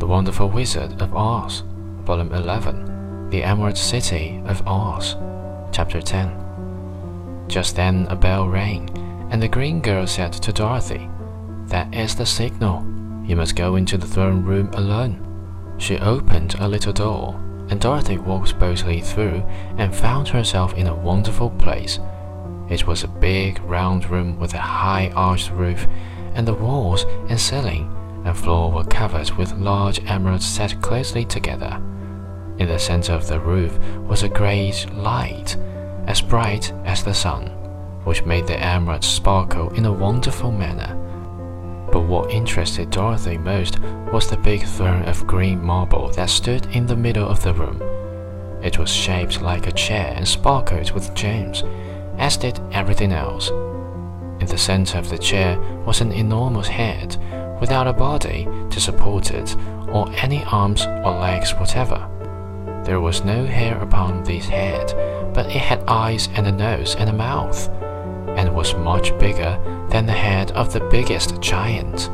The Wonderful Wizard of Oz, Volume 11, The Emerald City of Oz, Chapter 10. Just then a bell rang, and the green girl said to Dorothy, That is the signal. You must go into the throne room alone. She opened a little door, and Dorothy walked boldly through and found herself in a wonderful place. It was a big round room with a high arched roof, and the walls and ceiling and floor were covered with large emeralds set closely together. In the center of the roof was a great light, as bright as the sun, which made the emeralds sparkle in a wonderful manner. But what interested Dorothy most was the big throne of green marble that stood in the middle of the room. It was shaped like a chair and sparkled with gems, as did everything else. In the center of the chair was an enormous head without a body to support it or any arms or legs whatever. There was no hair upon this head, but it had eyes and a nose and a mouth, and was much bigger than the head of the biggest giant.